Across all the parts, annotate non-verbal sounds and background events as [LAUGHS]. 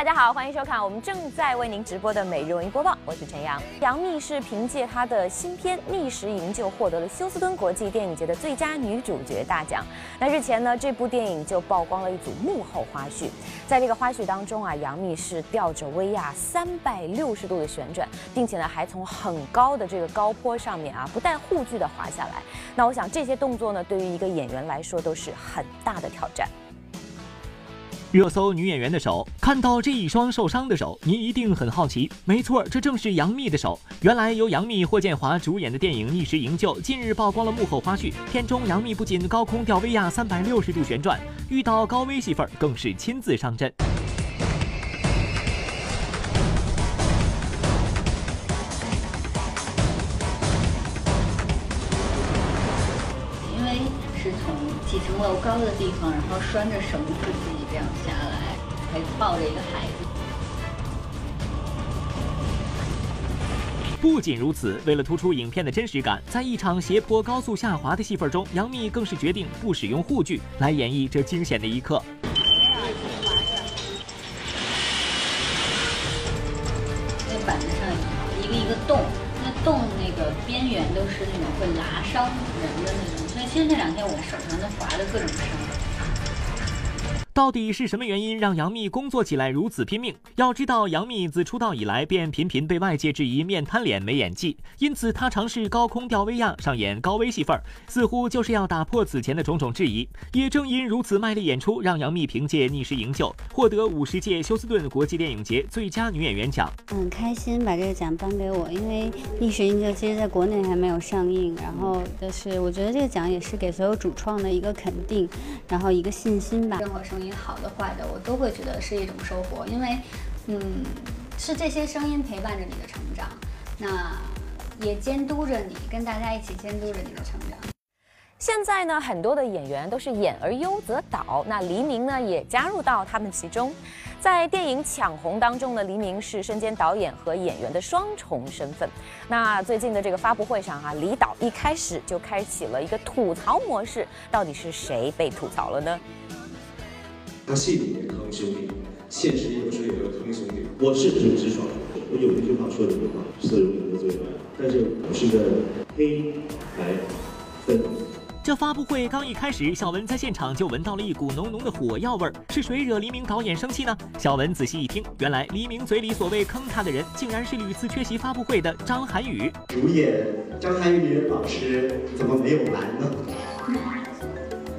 大家好，欢迎收看我们正在为您直播的每日文艺播报，我是陈阳。杨幂是凭借她的新片《逆时营救》获得了休斯敦国际电影节的最佳女主角大奖。那日前呢，这部电影就曝光了一组幕后花絮，在这个花絮当中啊，杨幂是吊着威亚三百六十度的旋转，并且呢还从很高的这个高坡上面啊不带护具的滑下来。那我想这些动作呢，对于一个演员来说都是很大的挑战。热搜女演员的手，看到这一双受伤的手，您一定很好奇。没错，这正是杨幂的手。原来由杨幂、霍建华主演的电影《逆时营救》近日曝光了幕后花絮。片中杨幂不仅高空吊威亚三百六十度旋转，遇到高危戏份更是亲自上阵。从几层楼高的地方，然后拴着绳子自己这样下来，还抱着一个孩子。不仅如此，为了突出影片的真实感，在一场斜坡高速下滑的戏份中，杨幂更是决定不使用护具来演绎这惊险的一刻。实那两天我手上都划的各种伤。到底是什么原因让杨幂工作起来如此拼命？要知道，杨幂自出道以来便频频被外界质疑面瘫脸没演技，因此她尝试高空吊威亚上演高危戏份，似乎就是要打破此前的种种质疑。也正因如此卖力演出，让杨幂凭借《逆时营救》获得五十届休斯顿国际电影节最佳女演员奖。很开心把这个奖颁给我，因为《逆时营救》其实在国内还没有上映，然后就是我觉得这个奖也是给所有主创的一个肯定，然后一个信心吧。声音好的坏的，我都会觉得是一种收获，因为，嗯，是这些声音陪伴着你的成长，那也监督着你，跟大家一起监督着你的成长。现在呢，很多的演员都是演而优则导，那黎明呢也加入到他们其中。在电影《抢红》当中呢，黎明是身兼导演和演员的双重身份。那最近的这个发布会上啊，李导一开始就开启了一个吐槽模式，到底是谁被吐槽了呢？他戏里面坑兄弟，现实有时候也有坑兄弟。我是很直爽，我有一句话说的很好，是容易得罪人，但是我是个黑白分。这发布会刚一开始，小文在现场就闻到了一股浓浓的火药味儿，是谁惹黎明导演生气呢？小文仔细一听，原来黎明嘴里所谓坑他的人，竟然是屡次缺席发布会的张涵予。主演张涵予老师怎么没有来呢？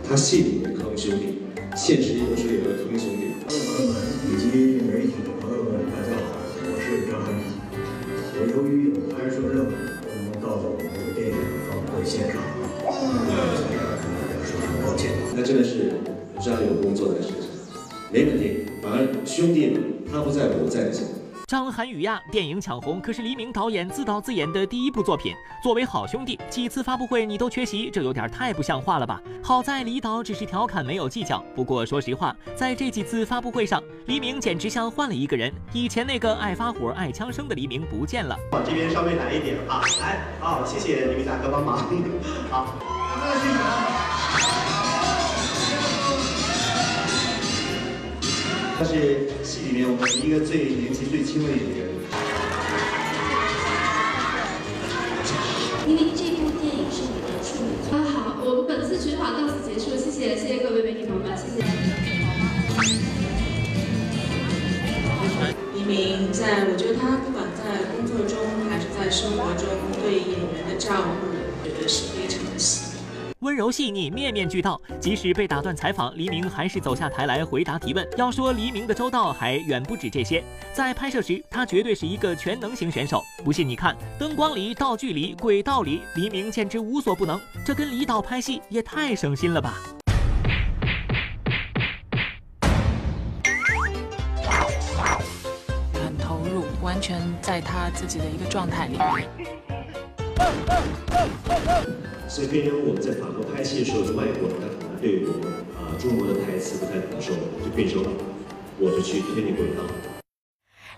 他戏里面坑兄弟，现实有时候也有坑兄弟。朋友们以及媒体的朋友们，大家好，我是张涵予。我由于有拍摄任务，不能到我们的电影发布会现场。抱歉，那真的是非常有工作的事情，没问题。反而兄弟们，他不在我在。张涵予呀，电影抢红可是黎明导演自导自演的第一部作品。作为好兄弟，几次发布会你都缺席，这有点太不像话了吧？好在李导只是调侃，没有计较。不过说实话，在这几次发布会上，黎明简直像换了一个人。以前那个爱发火、爱枪声的黎明不见了。往这边稍微来一点啊，来，好，谢谢你们大哥帮忙。好，谢谢他是戏里面我们一个最年纪最轻的演员。因为这部电影是你的处女作。啊好，我们本次取访到此结束，谢谢谢谢各位媒体朋友们，谢谢。黎明在，我觉得他不管在工作中还是在生活中对演员的照顾，温柔细腻，面面俱到。即使被打断采访，黎明还是走下台来回答提问。要说黎明的周到，还远不止这些。在拍摄时，他绝对是一个全能型选手。不信你看，灯光里、道具里、轨道里，黎明简直无所不能。这跟李导拍戏也太省心了吧！很投入，完全在他自己的一个状态里面。所以变成我们在法国拍戏的时候，外国人他可能对我们啊、中国的台词不太懂的时候，就变成我就去推那轨道。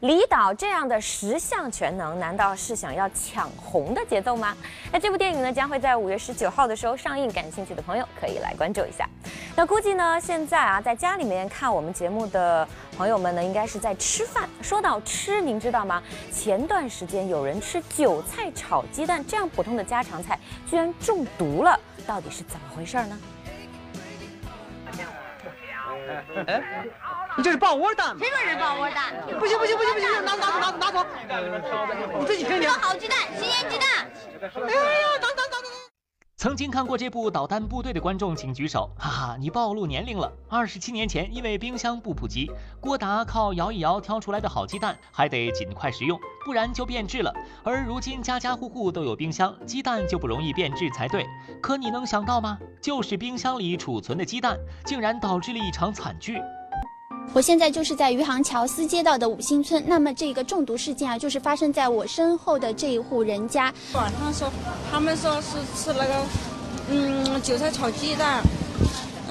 李导这样的十项全能，难道是想要抢红的节奏吗？那这部电影呢，将会在五月十九号的时候上映，感兴趣的朋友可以来关注一下。那估计呢，现在啊，在家里面看我们节目的朋友们呢，应该是在吃饭。说到吃，您知道吗？前段时间有人吃韭菜炒鸡蛋这样普通的家常菜，居然中毒了，到底是怎么回事呢？哎，你这是抱窝蛋吗？谁说是抱窝蛋？不行不行不行不行，拿拿走拿走拿走！你自己听听。好鸡蛋，新鲜鸡蛋。哎呀，等等等等。曾经看过这部《导弹部队》的观众请举手，[LAUGHS] 哈哈，你暴露年龄了。二十七年前，因为冰箱不普及，郭达靠摇一摇挑出来的好鸡蛋，还得尽快食用，不然就变质了。而如今家家户户都有冰箱，鸡蛋就不容易变质才对。可你能想到吗？就是冰箱里储存的鸡蛋，竟然导致了一场惨剧。我现在就是在余杭乔司街道的五星村，那么这个中毒事件啊，就是发生在我身后的这一户人家。晚上说，他们说是吃那个，嗯，韭菜炒鸡蛋，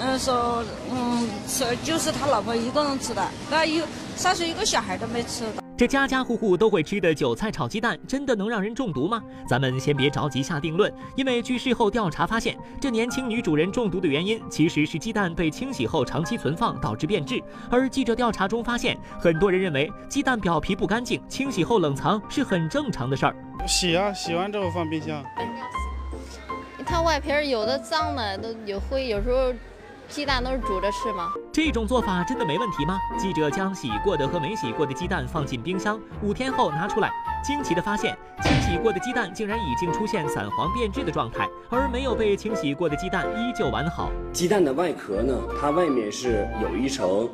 嗯，说，嗯，吃就是他老婆一个人吃的，那有三岁一个小孩都没吃的。这家家户户都会吃的韭菜炒鸡蛋，真的能让人中毒吗？咱们先别着急下定论，因为据事后调查发现，这年轻女主人中毒的原因其实是鸡蛋被清洗后长期存放导致变质。而记者调查中发现，很多人认为鸡蛋表皮不干净，清洗后冷藏是很正常的事儿。洗啊，洗完之后放冰箱。它外皮有的脏的都有灰，有时候。鸡蛋都是煮着吃吗？这种做法真的没问题吗？记者将洗过的和没洗过的鸡蛋放进冰箱，五天后拿出来，惊奇的发现，清洗过的鸡蛋竟然已经出现散黄变质的状态，而没有被清洗过的鸡蛋依旧完好。鸡蛋的外壳呢，它外面是有一层，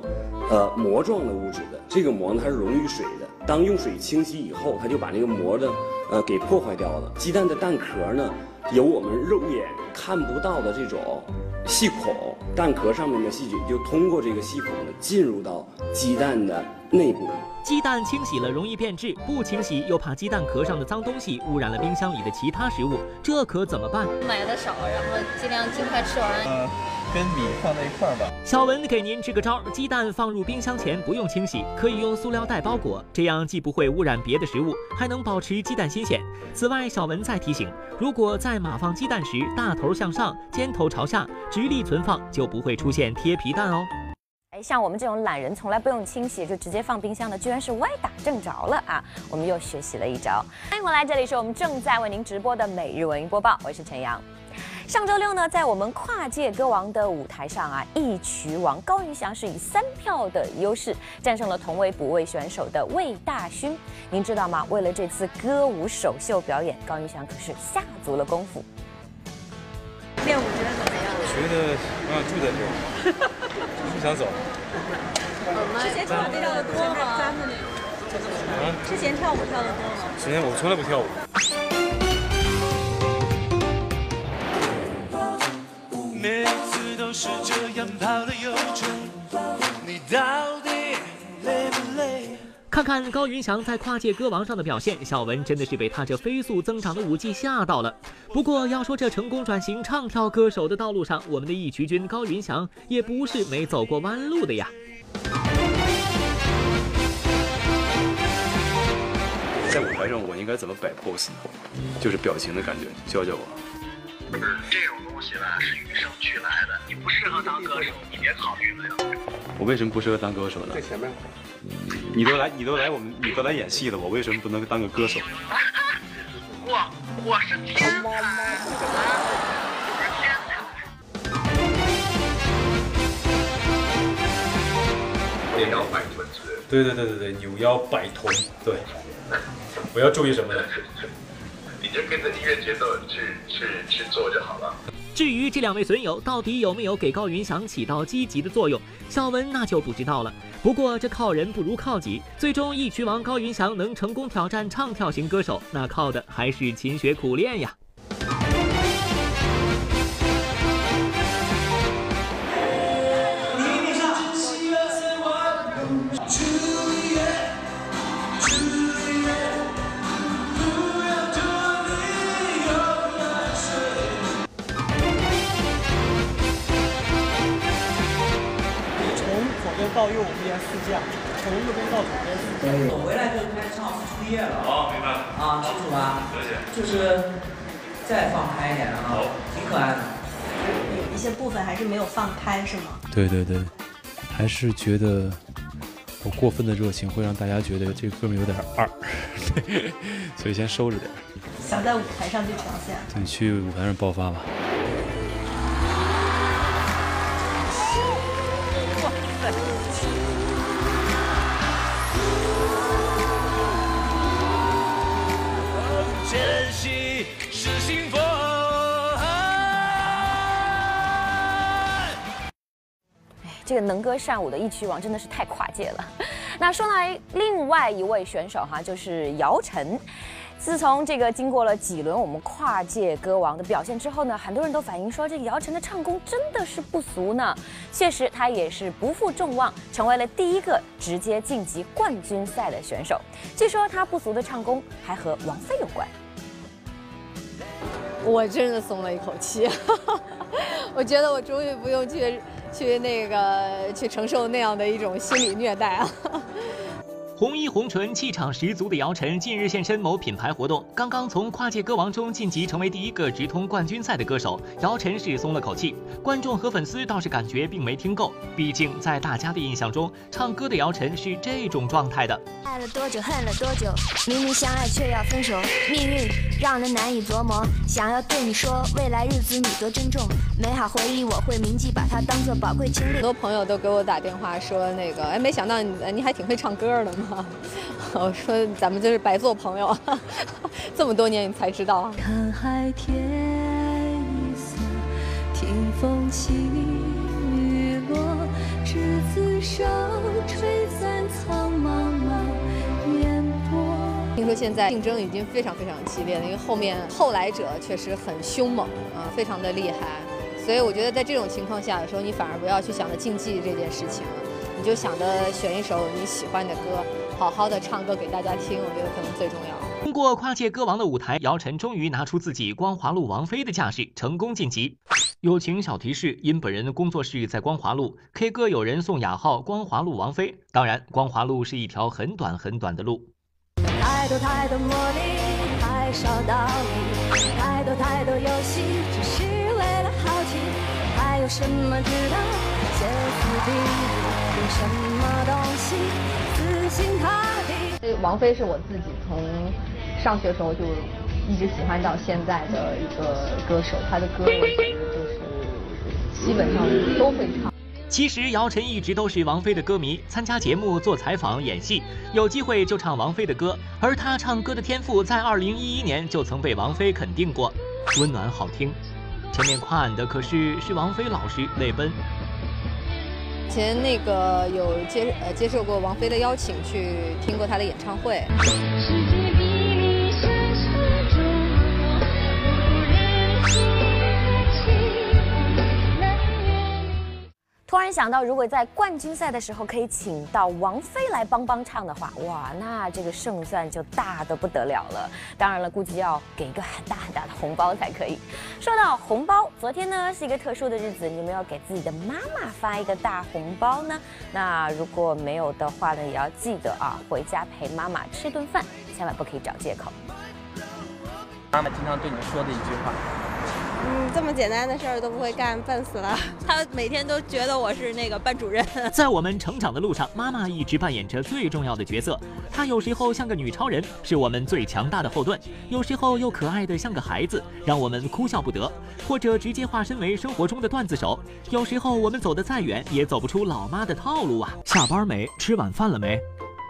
呃膜状的物质的，这个膜呢它是溶于水的，当用水清洗以后，它就把那个膜的呃给破坏掉了。鸡蛋的蛋壳呢，有我们肉眼看不到的这种。细孔，蛋壳上面的细菌就通过这个细孔呢进入到鸡蛋的内部。鸡蛋清洗了容易变质，不清洗又怕鸡蛋壳上的脏东西污染了冰箱里的其他食物，这可怎么办？买的少，然后尽量尽快吃完。呃，跟米放在一块儿吧。小文给您支个招：鸡蛋放入冰箱前不用清洗，可以用塑料袋包裹，这样既不会污染别的食物，还能保持鸡蛋新鲜。此外，小文再提醒，如果在码放鸡蛋时大头向上，尖头朝下，直立存放，就不会出现贴皮蛋哦。哎，像我们这种懒人，从来不用清洗就直接放冰箱的，居然是歪打正着了啊！我们又学习了一招。欢迎回来，这里是我们正在为您直播的每日文娱播报，我是陈阳。上周六呢，在我们跨界歌王的舞台上啊，一曲王高云翔是以三票的优势战胜了同为补位选手的魏大勋。您知道吗？为了这次歌舞首秀表演，高云翔可是下足了功夫。练舞觉得怎么样？我觉得我想住在这儿。不想走。之前跳舞跳的多吗？之前跳舞跳的多吗？之前我从来不跳舞。就是这样跑了又程，你到底累不累？看看高云翔在跨界歌王上的表现，小文真的是被他这飞速增长的舞技吓到了。不过要说这成功转型唱跳歌手的道路上，我们的义渠君高云翔也不是没走过弯路的呀。在舞台上我应该怎么摆 pose 呢？就是表情的感觉，教教我。这种东西吧是与生俱来的，你不适合当歌手，你别考虑了。我为什么不适合当歌手呢？在前面。你都来，你都来，我们你都来演戏了，我为什么不能当个歌手？[LAUGHS] 我我是天才，我是天才。扭腰摆臀是？对对对对对，扭腰摆臀，对。我要注意什么呢？你就跟着音乐节奏去去去做就好了。至于这两位损友到底有没有给高云翔起到积极的作用，小文那就不知道了。不过这靠人不如靠己，最终一曲王高云翔能成功挑战唱跳型歌手，那靠的还是勤学苦练呀。到右边四架，从右边到左边。我回来就开始唱复出夜了。好，明白。啊，清楚吧？了解。就是再放开一点啊，挺可爱的。有一些部分还是没有放开，是吗？对对对，还是觉得我过分的热情会让大家觉得这个哥们有点二，[LAUGHS] 所以先收着点。想在舞台上去呈现。对，去舞台上爆发吧。珍惜是幸福。这个能歌善舞的一曲王真的是太跨界了。那说来另外一位选手哈，就是姚晨。自从这个经过了几轮我们跨界歌王的表现之后呢，很多人都反映说，这姚晨的唱功真的是不俗呢。确实，她也是不负众望，成为了第一个直接晋级冠军赛的选手。据说她不俗的唱功还和王菲有关。我真的松了一口气，[LAUGHS] 我觉得我终于不用去去那个去承受那样的一种心理虐待啊。红衣红唇、气场十足的姚晨近日现身某品牌活动，刚刚从跨界歌王中晋级，成为第一个直通冠军赛的歌手。姚晨是松了口气，观众和粉丝倒是感觉并没听够。毕竟在大家的印象中，唱歌的姚晨是这种状态的。爱了多久，恨了多久，明明相爱却要分手，命运让人难以琢磨。想要对你说，未来日子你多珍重，美好回忆我会铭记，把它当做宝贵经历。很多朋友都给我打电话说，那个哎，没想到你你还挺会唱歌的嘛。[LAUGHS] 我说咱们就是白做朋友，[LAUGHS] 这么多年你才知道。看海天一色，听风起雨落，执子手，吹散苍茫茫烟波。听说现在竞争已经非常非常激烈了，因为后面后来者确实很凶猛啊，非常的厉害。所以我觉得在这种情况下的时候，你反而不要去想着竞技这件事情了，你就想着选一首你喜欢的歌。好好的唱歌给大家听，我觉得可能最重要。通过跨界歌王的舞台，姚晨终于拿出自己光华路王菲的架势，成功晋级。友情小提示：因本人的工作室在光华路，K 歌有人送雅号“光华路王菲”。当然，光华路是一条很短很短的路。太多太多魔力，太少道理，太多太多游戏，只是为了好奇。还有什么值得歇斯底里？有什么东西？这王菲是我自己从上学时候就一直喜欢到现在的一个歌手，她的歌我觉得就是基本上都会唱。其实姚晨一直都是王菲的歌迷，参加节目、做采访、演戏，有机会就唱王菲的歌。而她唱歌的天赋在2011年就曾被王菲肯定过，温暖好听。前面夸俺的可是是王菲老师泪奔。前那个有接呃接受过王菲的邀请去听过她的演唱会。突然想到，如果在冠军赛的时候可以请到王菲来帮帮唱的话，哇，那这个胜算就大的不得了了。当然了，估计要给一个很大很大的红包才可以。说到红包，昨天呢是一个特殊的日子，你们要给自己的妈妈发一个大红包呢？那如果没有的话呢，也要记得啊，回家陪妈妈吃顿饭，千万不可以找借口。妈妈经常对你说的一句话。嗯，这么简单的事儿都不会干，笨死了。[LAUGHS] 他每天都觉得我是那个班主任。[LAUGHS] 在我们成长的路上，妈妈一直扮演着最重要的角色。她有时候像个女超人，是我们最强大的后盾；有时候又可爱的像个孩子，让我们哭笑不得；或者直接化身为生活中的段子手。有时候我们走得再远，也走不出老妈的套路啊！下班没？吃晚饭了没？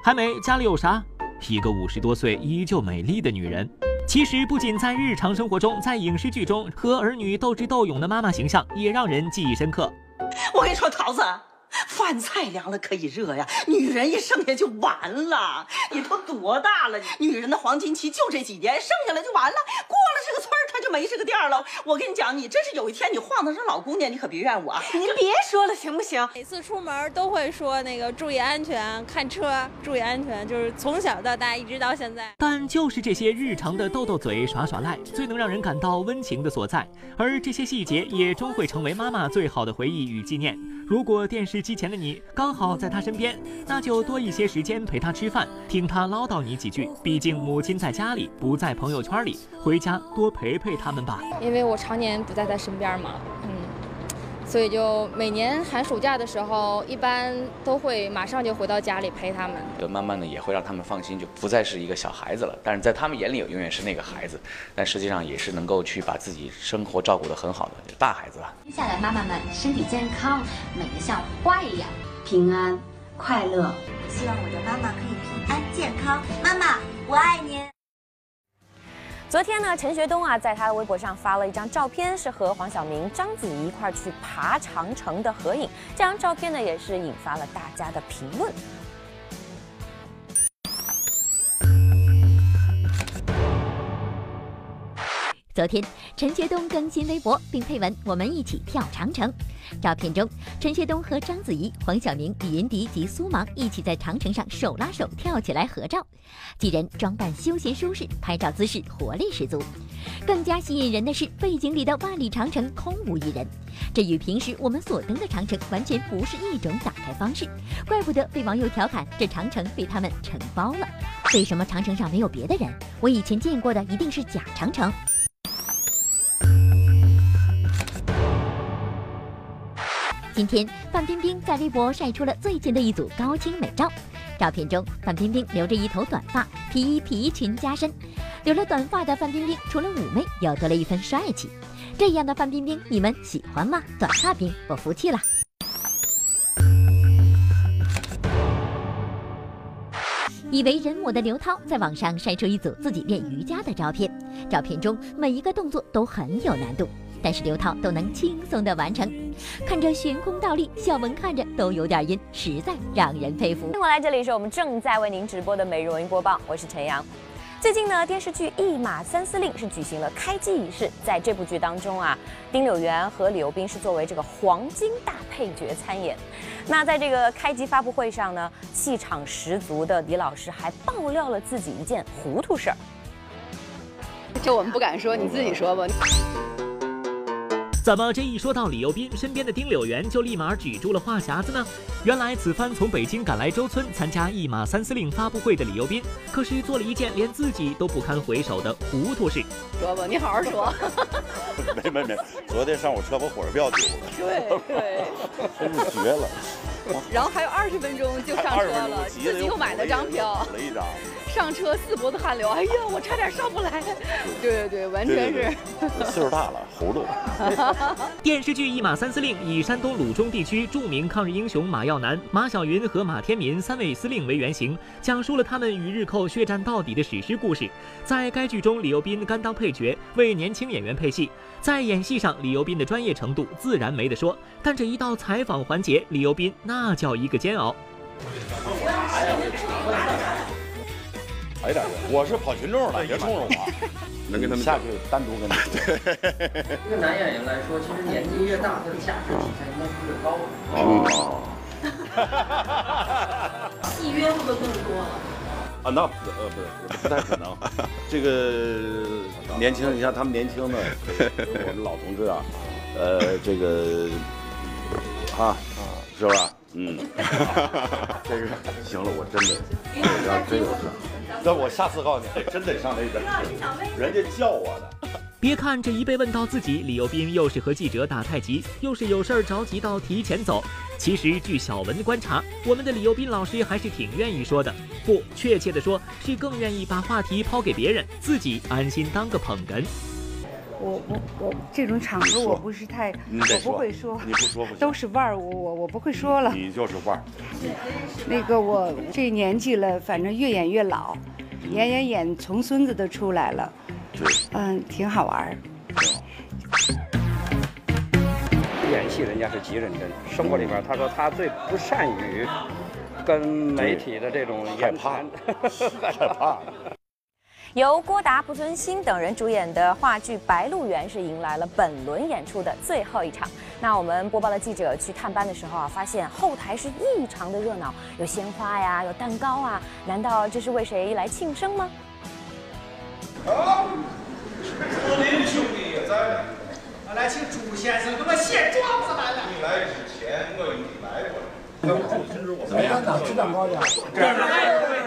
还没？家里有啥？一个五十多岁依旧美丽的女人。其实不仅在日常生活中，在影视剧中和儿女斗智斗勇的妈妈形象也让人记忆深刻。我跟你说，桃子，饭菜凉了可以热呀，女人一剩下就完了。你都多大了？女人的黄金期就这几年，剩下来就完了。过了这个村儿，她就就没这个店了。我跟你讲，你真是有一天你晃荡成老姑娘，你可别怨我啊！您 [LAUGHS] 别说了，行不行？每次出门都会说那个注意安全，看车注意安全，就是从小到大一直到现在。但就是这些日常的斗斗嘴、耍耍赖，最能让人感到温情的所在。而这些细节也终会成为妈妈最好的回忆与纪念。如果电视机前的你刚好在他身边，那就多一些时间陪他吃饭，听他唠叨你几句。毕竟母亲在家里，不在朋友圈里，回家多陪陪他们吧。因为我常年不在他身边嘛，所以就每年寒暑假的时候，一般都会马上就回到家里陪他们。就慢慢的也会让他们放心，就不再是一个小孩子了。但是在他们眼里，永远是那个孩子，但实际上也是能够去把自己生活照顾得很好的就是大孩子了。接下来妈妈们身体健康，美得像花一样，平安快乐。希望我的妈妈可以平安健康。妈妈，我爱您。昨天呢，陈学冬啊，在他的微博上发了一张照片，是和黄晓明、章子怡一块儿去爬长城的合影。这张照片呢，也是引发了大家的评论。昨天，陈学冬更新微博，并配文：“我们一起跳长城。”照片中，陈学冬和章子怡、黄晓明、李云迪及苏芒一起在长城上手拉手跳起来合照，几人装扮休闲舒适，拍照姿势活力十足。更加吸引人的是，背景里的万里长城空无一人，这与平时我们所登的长城完全不是一种打开方式，怪不得被网友调侃这长城被他们承包了。为什么长城上没有别的人？我以前见过的一定是假长城。今天，范冰冰在微博晒出了最近的一组高清美照。照片中，范冰冰留着一头短发，皮衣皮裙加身。留了短发的范冰冰，除了妩媚，又多了一分帅气。这样的范冰冰，你们喜欢吗？短发冰，我服气了。已为人母的刘涛在网上晒出一组自己练瑜伽的照片。照片中每一个动作都很有难度。但是刘涛都能轻松的完成，看着悬空倒立，小文看着都有点晕，实在让人佩服。欢迎回来，这里是我们正在为您直播的美容音播报，我是陈阳。最近呢，电视剧《一马三司令》是举行了开机仪式，在这部剧当中啊，丁柳元和李幼斌是作为这个黄金大配角参演。那在这个开机发布会上呢，气场十足的李老师还爆料了自己一件糊涂事儿。这我们不敢说，你自己说吧。怎么这一说到李幼斌，身边的丁柳元就立马举住了话匣子呢？原来此番从北京赶来周村参加一马三司令发布会的李幼斌，可是做了一件连自己都不堪回首的糊涂事。说吧，你好好说。没没没，昨天上午车把火车票丢了。对 [LAUGHS] 对，[LAUGHS] 真是绝了。[LAUGHS] 然后还有二十分钟就上车了，自己又买了张票。补了一张。上车四脖子汗流，哎呀，我差点上不来。对对对，完全是 [LAUGHS] 岁数大了，糊涂。[LAUGHS] 电视剧《一马三司令》以山东鲁中地区著名抗日英雄马耀南、马晓云和马天民三位司令为原型，讲述了他们与日寇血战到底的史诗故事。在该剧中，李幼斌甘当配角，为年轻演员配戏。在演戏上，李幼斌的专业程度自然没得说，但这一到采访环节，李幼斌那叫一个煎熬。哎大哥，我是跑群众的，别冲着我。能跟他们下去单独跟他们。一个男演员来说，其实年纪越大，他的价值体现应该是越高的。哦。戏约会不会更多了？啊，那呃不是不太可能。这个年轻，你像他们年轻的，我们老同志啊，呃，这个啊，是吧？嗯，这个行了，我真的，要真有事，那我下次告诉你，真得上那边，人家叫我的。别看这一被问到自己，李幼斌又是和记者打太极，又是有事儿着急到提前走。其实据小文的观察，我们的李幼斌老师还是挺愿意说的，不，确切的说是更愿意把话题抛给别人，自己安心当个捧哏。我我我这种场合我不是太，我不会说，你不说不行，都是腕儿，我我我不会说了。你就是腕儿。那个我这年纪了，反正越演越老，演演演，重孙子都出来了。对。嗯，挺好玩儿。演戏人家是极认真，生活里边他说他最不善于跟媒体的这种害怕，害怕。由郭达、濮存昕等人主演的话剧《白鹿原》是迎来了本轮演出的最后一场。那我们播报的记者去探班的时候啊，发现后台是异常的热闹，有鲜花呀，有蛋糕啊，难道这是为谁来庆生吗？好，我林兄弟也在。我来请朱先生给我卸妆子来。你来之前我已来过了。哎，哪吃蛋糕去？这儿。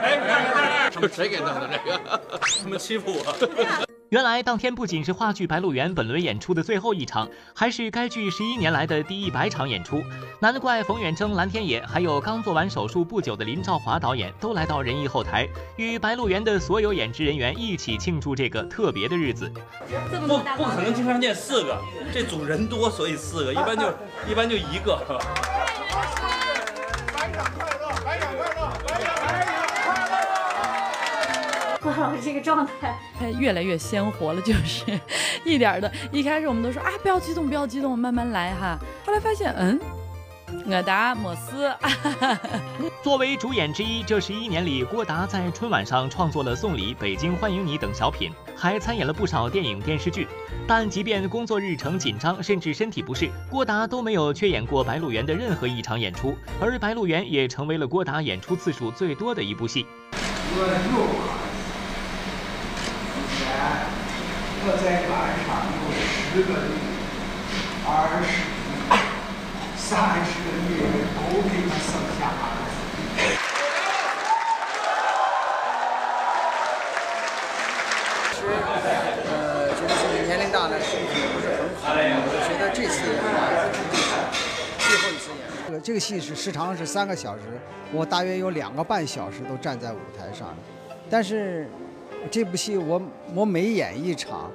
哎，他们谁给弄的这个？他们欺负我。原来当天不仅是话剧《白鹿原》本轮演出的最后一场，还是该剧十一年来的第一百场演出。难怪冯远征、蓝天野，还有刚做完手术不久的林兆华导演都来到仁义后台，与《白鹿原》的所有演职人员一起庆祝这个特别的日子。不不可能经常见四个，这组人多，所以四个，一般就一般就一个。郭老师这个状态，越来越鲜活了，就是 [LAUGHS] 一点的。一开始我们都说啊，不要激动，不要激动，慢慢来哈。后来发现，嗯，我达莫斯。[LAUGHS] 作为主演之一，这十一年里，郭达在春晚上创作了《送礼》《北京欢迎你》等小品，还参演了不少电影电视剧。但即便工作日程紧张，甚至身体不适，郭达都没有缺演过《白鹿原》的任何一场演出。而《白鹿原》也成为了郭达演出次数最多的一部戏。我在班上有十个女，二十三十个女人都给他生下儿子。是，呃，就是自己年龄大了，身体不是很好。我觉得这次演最后一次演，这个这个戏是时长是三个小时，我大约有两个半小时都站在舞台上，但是。这部戏我我每演一场，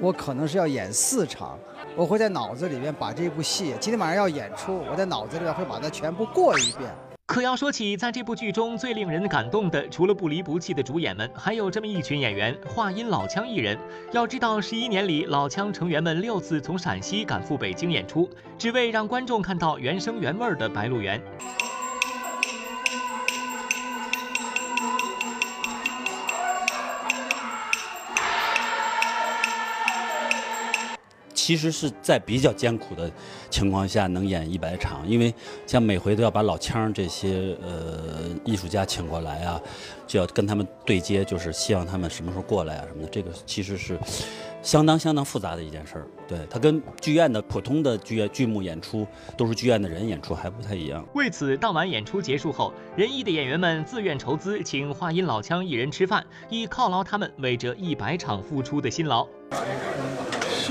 我可能是要演四场，我会在脑子里面把这部戏今天晚上要演出，我在脑子里面会把它全部过一遍。可要说起在这部剧中最令人感动的，除了不离不弃的主演们，还有这么一群演员——话音老腔艺人。要知道，十一年里，老腔成员们六次从陕西赶赴北京演出，只为让观众看到原声原味的《白鹿原》。其实是在比较艰苦的情况下能演一百场，因为像每回都要把老腔这些呃艺术家请过来啊，就要跟他们对接，就是希望他们什么时候过来啊什么的。这个其实是相当相当复杂的一件事儿。对他跟剧院的普通的剧院剧目演出都是剧院的人演出还不太一样。为此，当晚演出结束后，仁义的演员们自愿筹资请话音老腔艺人吃饭，以犒劳他们为这一百场付出的辛劳。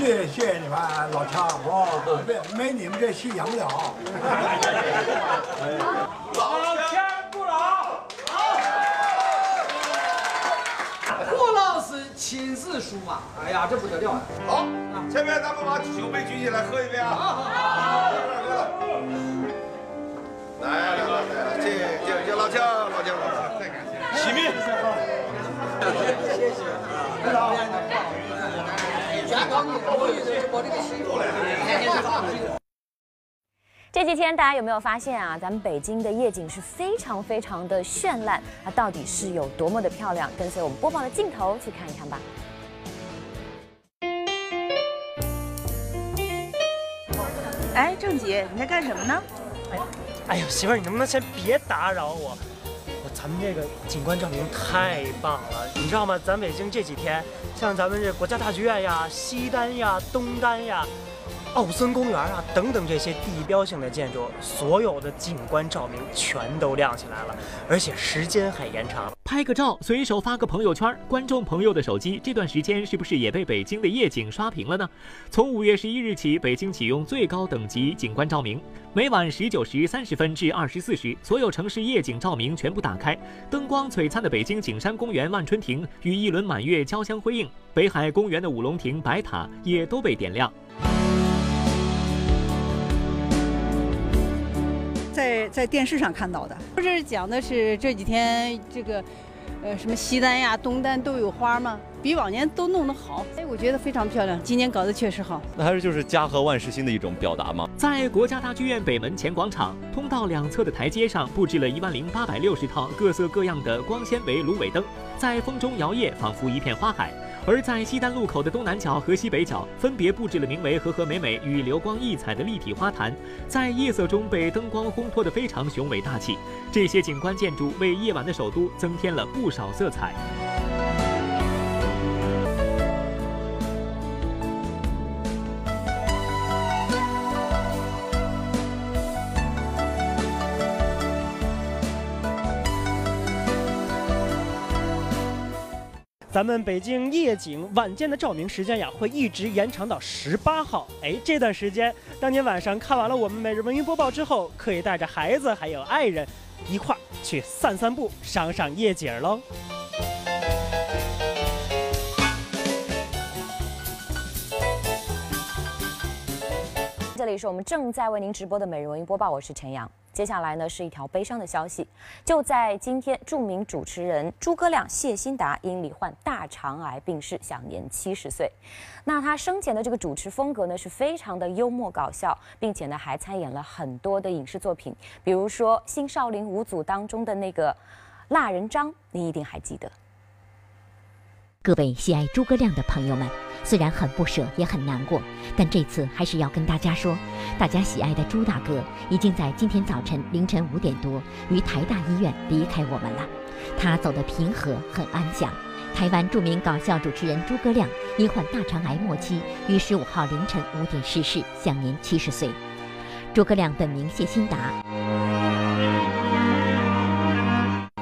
谢谢你们老强，哦，没没你们这戏演不了。老强不老，好郭老。师亲自书马，哎呀，这不得了啊！好，前面咱们把酒杯举起来喝一杯啊！好，好，好，来来来来，这这这老。强，老。强，老。强，起立。谢谢，不老。这几天大家有没有发现啊？咱们北京的夜景是非常非常的绚烂，它到底是有多么的漂亮？跟随我们播放的镜头去看一看吧。哎，郑姐，你在干什么呢？哎，哎呦，媳妇儿，你能不能先别打扰我？咱们这个景观照明太棒了，你知道吗？咱北京这几天，像咱们这国家大剧院呀、西单呀、东单呀。奥森公园啊，等等这些地标性的建筑，所有的景观照明全都亮起来了，而且时间还延长了。拍个照，随手发个朋友圈，观众朋友的手机这段时间是不是也被北京的夜景刷屏了呢？从五月十一日起，北京启用最高等级景观照明，每晚十九时三十分至二十四时，所有城市夜景照明全部打开，灯光璀璨的北京景山公园万春亭与一轮满月交相辉映，北海公园的五龙亭白塔也都被点亮。在在电视上看到的，不是讲的是这几天这个，呃，什么西单呀、东单都有花吗？比往年都弄得好。哎，我觉得非常漂亮，今年搞得确实好。那还是就是家和万事兴的一种表达吗？在国家大剧院北门前广场，通道两侧的台阶上布置了一万零八百六十套各色各样的光纤维芦苇灯，在风中摇曳，仿佛一片花海。而在西单路口的东南角和西北角，分别布置了名为“和和美美”与“流光溢彩”的立体花坛，在夜色中被灯光烘托得非常雄伟大气。这些景观建筑为夜晚的首都增添了不少色彩。咱们北京夜景晚间的照明时间呀，会一直延长到十八号。哎，这段时间，当您晚上看完了我们每日文娱播报之后，可以带着孩子还有爱人，一块儿去散散步，赏赏夜景喽。这里是我们正在为您直播的每日文娱播报，我是陈阳。接下来呢是一条悲伤的消息，就在今天，著名主持人诸葛亮谢欣达因罹患大肠癌病逝，享年七十岁。那他生前的这个主持风格呢是非常的幽默搞笑，并且呢还参演了很多的影视作品，比如说《新少林五祖》当中的那个蜡人张，你一定还记得。各位喜爱诸葛亮的朋友们，虽然很不舍，也很难过，但这次还是要跟大家说，大家喜爱的朱大哥已经在今天早晨凌晨五点多于台大医院离开我们了。他走得平和，很安详。台湾著名搞笑主持人诸葛亮因患大肠癌末期，于十五号凌晨五点逝世，享年七十岁。诸葛亮本名谢新达，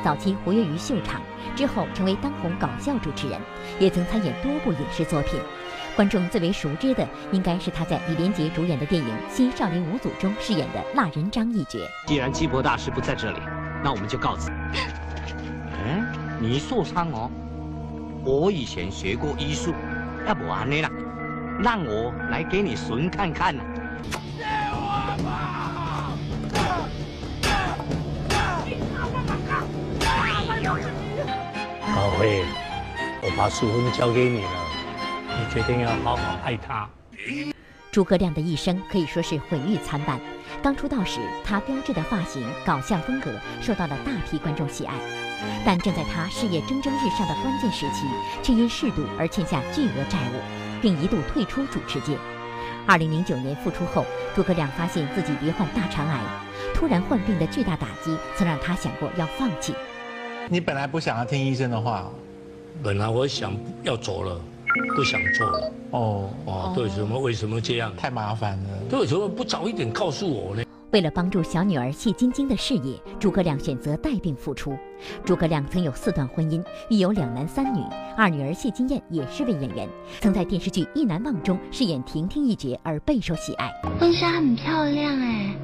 早期活跃于秀场。之后成为当红搞笑主持人，也曾参演多部影视作品。观众最为熟知的，应该是他在李连杰主演的电影《新少林五祖》中饰演的蜡人张一角。既然鸡婆大师不在这里，那我们就告辞。嗯，[LAUGHS] 你受伤哦。我以前学过医术，要不安尼啦，让我来给你顺看看。宝辉，我把淑芬交给你了，你决定要好好爱她。诸葛亮的一生可以说是毁誉参半。刚出道时，他标志的发型、搞笑风格受到了大批观众喜爱，但正在他事业蒸蒸日上的关键时期，却因嗜赌而欠下巨额债务，并一度退出主持界。二零零九年复出后，诸葛亮发现自己罹患大肠癌，突然患病的巨大打击曾让他想过要放弃。你本来不想要听医生的话，本来我想要走了，不想做了。哦哦，对，什么为什么这样？太麻烦了。对，什么不早一点告诉我呢？为了帮助小女儿谢晶晶的事业，诸葛亮选择带病复出。诸葛亮曾有四段婚姻，育有两男三女，二女儿谢金燕也是位演员，曾在电视剧《意难忘》中饰演婷婷一角而备受喜爱。婚纱很漂亮哎。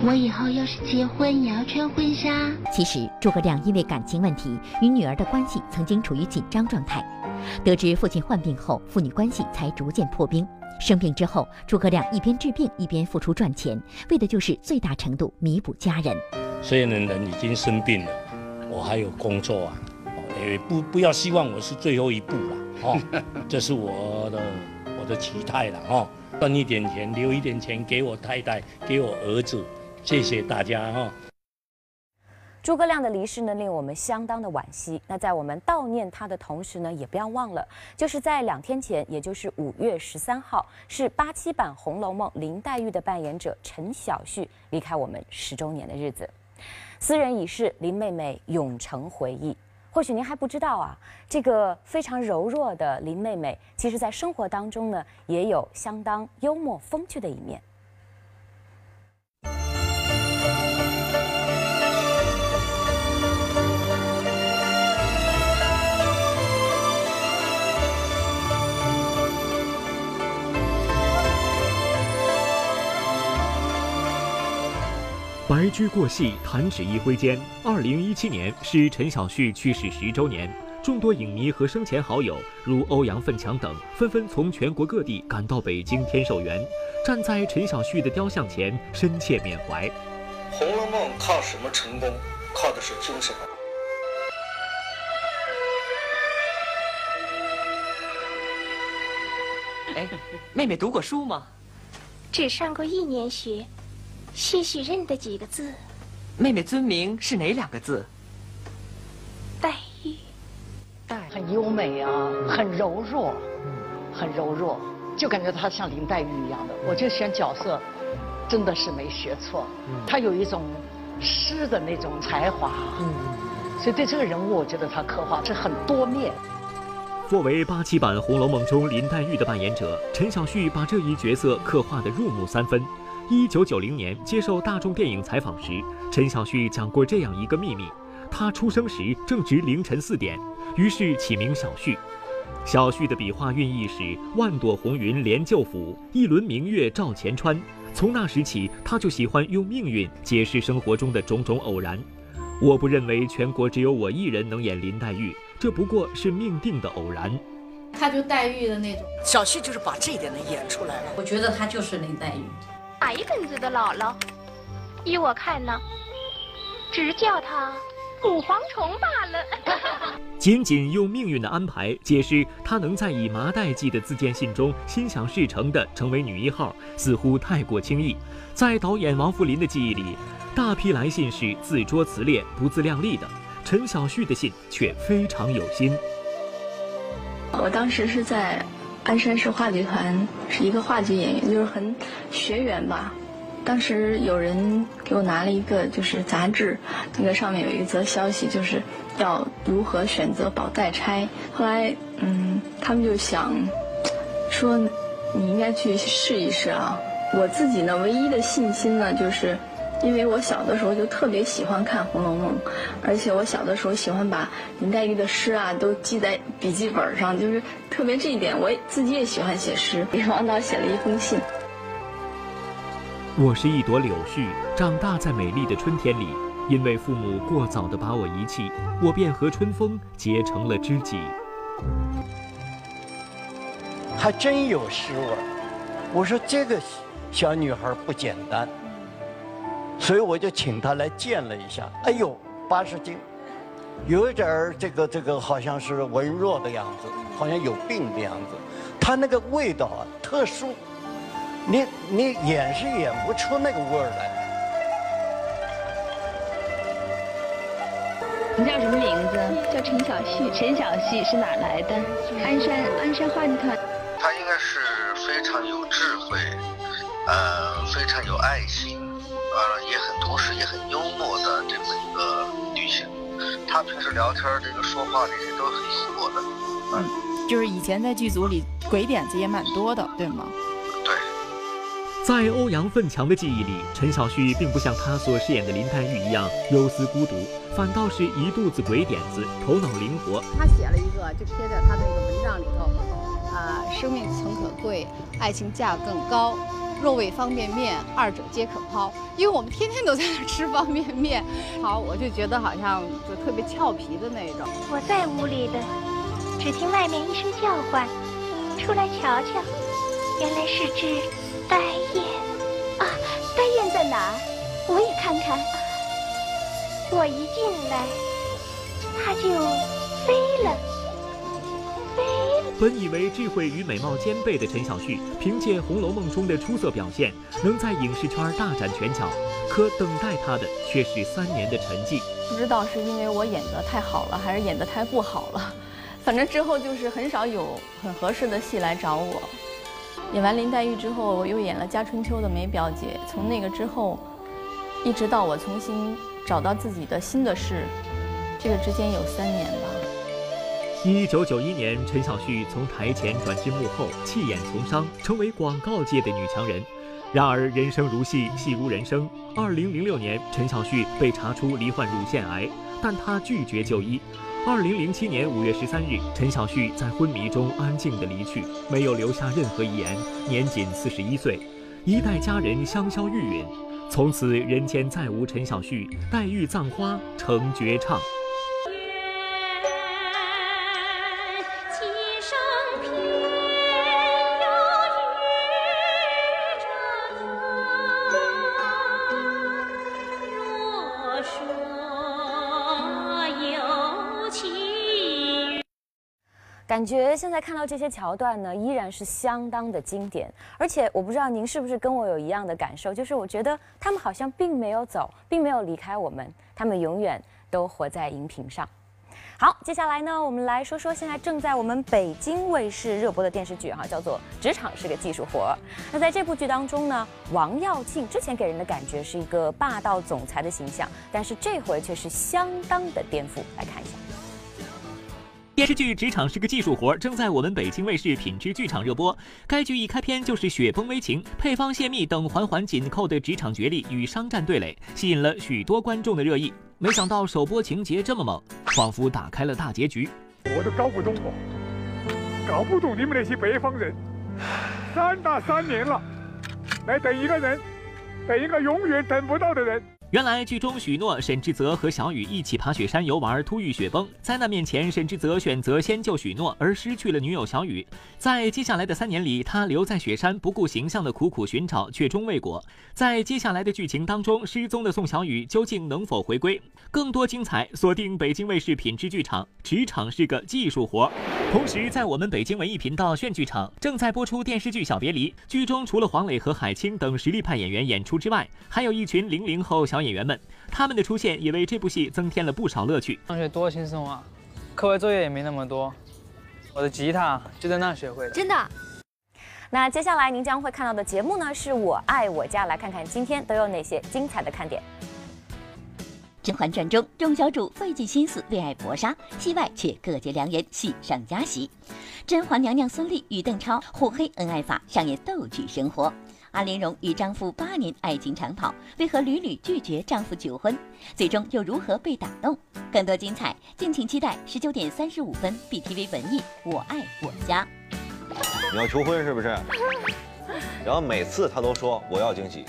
我以后要是结婚也要穿婚纱。其实诸葛亮因为感情问题与女儿的关系曾经处于紧张状态，得知父亲患病后，父女关系才逐渐破冰。生病之后，诸葛亮一边治病一边付出赚钱，为的就是最大程度弥补家人。虽然人已经生病了，我还有工作啊，也不不要希望我是最后一步了哦，[LAUGHS] 这是我的我的期待了哦，赚一点钱，留一点钱给我太太，给我儿子。谢谢大家哈。诸葛亮的离世呢，令我们相当的惋惜。那在我们悼念他的同时呢，也不要忘了，就是在两天前，也就是五月十三号，是八七版《红楼梦》林黛玉的扮演者陈晓旭离开我们十周年的日子。斯人已逝，林妹妹永成回忆。或许您还不知道啊，这个非常柔弱的林妹妹，其实在生活当中呢，也有相当幽默风趣的一面。白驹过隙，弹指一挥间。二零一七年是陈晓旭去世十周年，众多影迷和生前好友如欧阳奋强等纷纷从全国各地赶到北京天寿园，站在陈晓旭的雕像前，深切缅怀。《红楼梦》靠什么成功？靠的是精神。哎，妹妹读过书吗？只上过一年学，些许认得几个字。妹妹尊名是哪两个字？黛玉。黛很优美啊，很柔弱，很柔弱，就感觉她像林黛玉一样的。我就选角色，真的是没学错。她有一种诗的那种才华，所以对这个人物，我觉得她刻画是很多面。作为八七版《红楼梦》中林黛玉的扮演者，陈小旭把这一角色刻画的入木三分。一九九零年接受大众电影采访时，陈小旭讲过这样一个秘密：他出生时正值凌晨四点，于是起名小旭。小旭的笔画寓意是万朵红云连旧府，一轮明月照前川。从那时起，他就喜欢用命运解释生活中的种种偶然。我不认为全国只有我一人能演林黛玉。这不过是命定的偶然。他就黛玉的那种，小旭就是把这一点能演出来了。我觉得他就是林黛玉。哪一根子的姥姥？依我看呢，只叫他五蝗虫罢了。[LAUGHS] 仅仅用命运的安排解释他能在以麻袋记的自荐信中心想事成的成为女一号，似乎太过轻易。在导演王扶林的记忆里，大批来信是自拙自劣、不自量力的。陈小旭的信却非常有心。我当时是在鞍山市话剧团，是一个话剧演员，就是很学员吧。当时有人给我拿了一个就是杂志，那个上面有一则消息，就是要如何选择保代差。后来，嗯，他们就想说你应该去试一试啊。我自己呢，唯一的信心呢，就是。因为我小的时候就特别喜欢看《红楼梦》，而且我小的时候喜欢把林黛玉的诗啊都记在笔记本上，就是特别这一点，我自己也喜欢写诗，给王导写了一封信。我是一朵柳絮，长大在美丽的春天里，因为父母过早的把我遗弃，我便和春风结成了知己。还真有诗味我说这个小女孩不简单。所以我就请他来见了一下，哎呦，八十斤，有一点儿这个这个好像是文弱的样子，好像有病的样子。他那个味道啊，特殊，你你演是演不出那个味儿来。你叫什么名字？叫陈小旭。陈小旭是哪来的？鞍山鞍山话剧团。他应该是非常有智慧，呃，非常有爱心。呃，也很同时也很幽默的这么一个女性，她平时聊天这个说话这些都很幽默的，嗯，就是以前在剧组里鬼点子也蛮多的，对吗？对。在欧阳奋强的记忆里，陈小旭并不像他所饰演的林黛玉一样忧思孤独，反倒是一肚子鬼点子，头脑灵活。他写了一个，就贴在他那个文章里头，啊，生命诚可贵，爱情价更高。若为方便面，二者皆可抛。因为我们天天都在那吃方便面，[LAUGHS] 好，我就觉得好像就特别俏皮的那种。我在屋里的，只听外面一声叫唤，出来瞧瞧，原来是只呆雁。啊，呆雁在哪儿？我也看看。我一进来，它就飞了。本以为智慧与美貌兼备的陈小旭，凭借《红楼梦》中的出色表现，能在影视圈大展拳脚。可等待他的却是三年的沉寂。不知道是因为我演得太好了，还是演得太不好了。反正之后就是很少有很合适的戏来找我。演完林黛玉之后，我又演了《家春秋》的梅表姐。从那个之后，一直到我重新找到自己的新的事，这个之间有三年吧。一九九一年，陈小旭从台前转至幕后，弃演从商，成为广告界的女强人。然而，人生如戏，戏如人生。二零零六年，陈小旭被查出罹患乳腺癌，但她拒绝就医。二零零七年五月十三日，陈小旭在昏迷中安静地离去，没有留下任何遗言，年仅四十一岁。一代佳人香消玉殒，从此人间再无陈小旭，黛玉葬花成绝唱。感觉现在看到这些桥段呢，依然是相当的经典。而且我不知道您是不是跟我有一样的感受，就是我觉得他们好像并没有走，并没有离开我们，他们永远都活在荧屏上。好，接下来呢，我们来说说现在正在我们北京卫视热播的电视剧哈，叫做《职场是个技术活》。那在这部剧当中呢，王耀庆之前给人的感觉是一个霸道总裁的形象，但是这回却是相当的颠覆。来看一下。电视剧《职场是个技术活》正在我们北京卫视品质剧场热播。该剧一开篇就是雪崩危情、配方泄密等环环紧扣的职场角力与商战对垒，吸引了许多观众的热议。没想到首播情节这么猛，仿佛打开了大结局。我都搞不懂哦，搞不懂你们那些北方人，三打三年了，来等一个人，等一个永远等不到的人。原来剧中许诺、沈志泽和小雨一起爬雪山游玩，突遇雪崩。灾难面前，沈志泽选择先救许诺，而失去了女友小雨。在接下来的三年里，他留在雪山，不顾形象的苦苦寻找，却终未果。在接下来的剧情当中，失踪的宋小雨究竟能否回归？更多精彩，锁定北京卫视品质剧场。职场是个技术活。同时，在我们北京文艺频道炫剧场正在播出电视剧《小别离》，剧中除了黄磊和海清等实力派演员演出之外，还有一群零零后小。演员们，他们的出现也为这部戏增添了不少乐趣。上学多轻松啊，课外作业也没那么多，我的吉他就在那学会的。真的？那接下来您将会看到的节目呢，是我爱我家，来看看今天都有哪些精彩的看点。《甄嬛传》中，众小主费尽心思为爱搏杀，戏外却各结良缘，喜上加喜。甄嬛娘娘孙俪与邓超互黑恩爱法上演逗趣生活。阿莲蓉与丈夫八年爱情长跑，为何屡屡拒绝丈夫求婚？最终又如何被打动？更多精彩，敬请期待十九点三十五分 BTV 文艺《我爱我家》。你要求婚是不是？[LAUGHS] [LAUGHS] 然后每次他都说我要惊喜。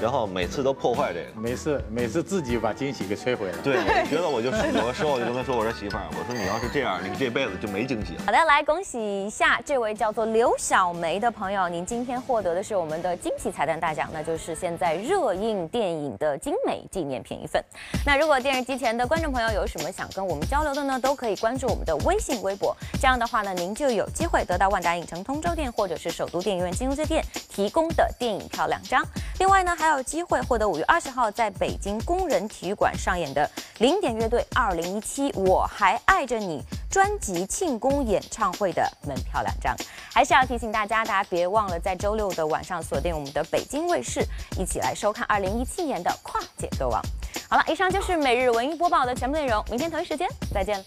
然后每次都破坏这个，每次每次自己把惊喜给摧毁了。对，我觉得我就有的时候我就跟他说，我说媳妇儿，我说你要是这样，你这辈子就没惊喜了。好的，来恭喜一下这位叫做刘小梅的朋友，您今天获得的是我们的惊喜彩蛋大奖，那就是现在热映电影的精美纪念品一份。那如果电视机前的观众朋友有什么想跟我们交流的呢，都可以关注我们的微信、微博，这样的话呢，您就有机会得到万达影城通州店或者是首都电影院金融街店提供的电影票两张。另外呢，还有有机会获得五月二十号在北京工人体育馆上演的零点乐队二零一七我还爱着你专辑庆功演唱会的门票两张。还是要提醒大家，大家别忘了在周六的晚上锁定我们的北京卫视，一起来收看二零一七年的跨界歌王。好了，以上就是每日文艺播报的全部内容，明天同一时间再见。